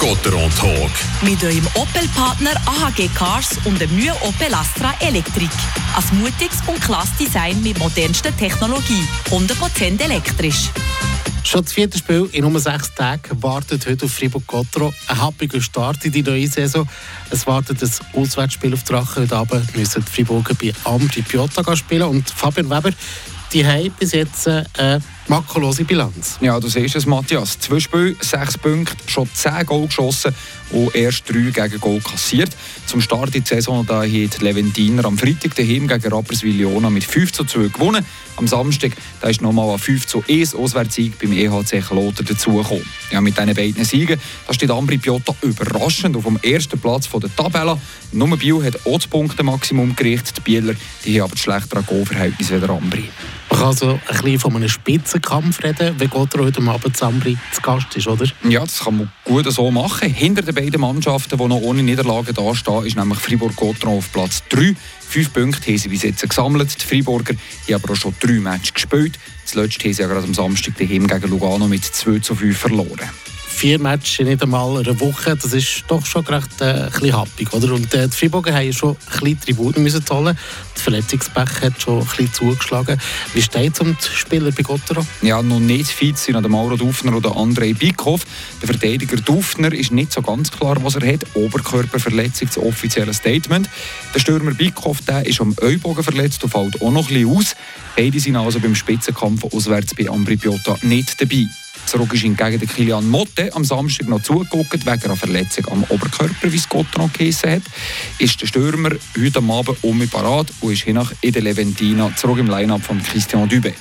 Gotteron Talk. Mit eurem Opel-Partner AHG Cars und dem neuen Opel Astra Elektrik. Ein mutiges und klasse Design mit modernster Technologie. 100% elektrisch. Schon das vierte Spiel in nur sechs Tagen wartet heute auf Fribourg-Gottero. Ein happiger Start in die neue Saison. Es wartet ein Auswärtsspiel auf Drachen. Heute Abend müssen die Friburger bei Ambri Piotta spielen. Und Fabian Weber, die haben bis jetzt äh, makellose Bilanz. Ja, du siehst es, Matthias. Zwei Spiele, sechs Punkte, schon zehn Goal geschossen und erst drei gegen Goal kassiert. Zum Start der Saison da hat Leventiner am Freitag daheim gegen Rapperswil-Jona mit 5 zu 2 gewonnen. Am Samstag da ist nochmal ein 5 zu 1 Auswärtssieg beim EHC Kloten dazugekommen. Ja, mit diesen beiden Siegen da steht Ambri Piotta überraschend auf dem ersten Platz der Tabelle. Nur Biel hat auch das Punkte-Maximum gerichtet. Die Bieler die haben aber das schlechtere Goalverhältnis als Ambri. Man kann also ein bisschen von einem Spitzenkampf reden, wenn Gotthard heute Abend zu Ambri zu Gast ist, oder? Ja, das kann man gut so machen. Hinter den beiden Mannschaften, die noch ohne Niederlage dastehen, ist nämlich Fribourg-Gotthard auf Platz 3. Fünf Punkte haben sie bis jetzt gesammelt. Die Freiburger haben aber auch schon drei Matches gespielt. Zuletzt haben sie ja gerade am Samstag daheim gegen Lugano mit 2 zu 5 verloren vier Matches in nicht einmal einer Woche, das ist doch schon recht äh, ein happig, oder? Und äh, die Freiburger haben schon ein bisschen Tributen müssen zahlen. Das Verletzungspech hat schon ein bisschen zugeschlagen. Wie steht es um die Spieler bei Gottero? Ja, noch nicht fit sind der Mauro Dufner oder André Bickhoff. Der Verteidiger Dufner ist nicht so ganz klar, was er hat. Oberkörperverletzung, das offizielle Statement. Der Stürmer Bickhoff der ist am Ellbogen verletzt und fällt auch noch ein bisschen aus. Beide sind also beim Spitzenkampf auswärts bei Ambri Piotta nicht dabei. Zurück ist hingegen der Kilian Motte am Samstag noch zugeguckt, wegen einer Verletzung am Oberkörper, wie es Gott noch geheissen hat. Ist der Stürmer heute Abend um parat und ist hiernach in der Leventina zurück im Line-Up von Christian Dübe.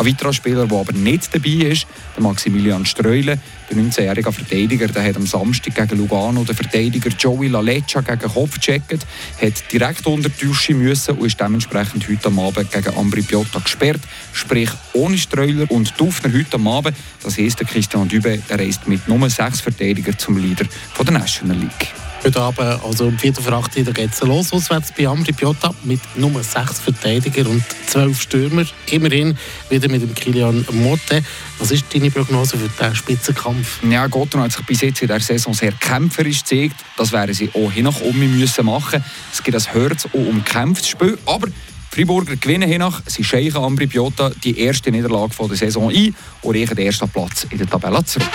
Ein weiterer Spieler, der aber nicht dabei ist, der Maximilian Streule, der 19-jährige Verteidiger, der hat am Samstag gegen Lugano den Verteidiger Joey Laleccia gegen Kopf gecheckt, hat direkt unter die Dusche müssen und ist dementsprechend heute am Abend gegen Ambri Piotta gesperrt, sprich ohne Streuler und Dufner heute am Abend. Das heisst, der Christian Dübe der reist mit Nummer 6 Verteidiger zum Leader der National League. Heute Abend, also um 4 vor 8 Uhr, geht es los. Auswärts bei Amri Piotta mit Nummer 6 Verteidiger und 12 Stürmer. Immerhin wieder mit dem Kilian Motte. Was ist deine Prognose für den Spitzenkampf? Ja, Gotthard hat sich bis jetzt in der Saison sehr kämpferisch gezeigt. Das werden sie auch hinach um müssen machen. Es gibt ein Herz auch um Spiel. Aber Friburger gewinnen hinach. Sie scheichen Ambri Piotta die erste Niederlage der Saison ein und reichen den ersten Platz in der Tabelle zurück.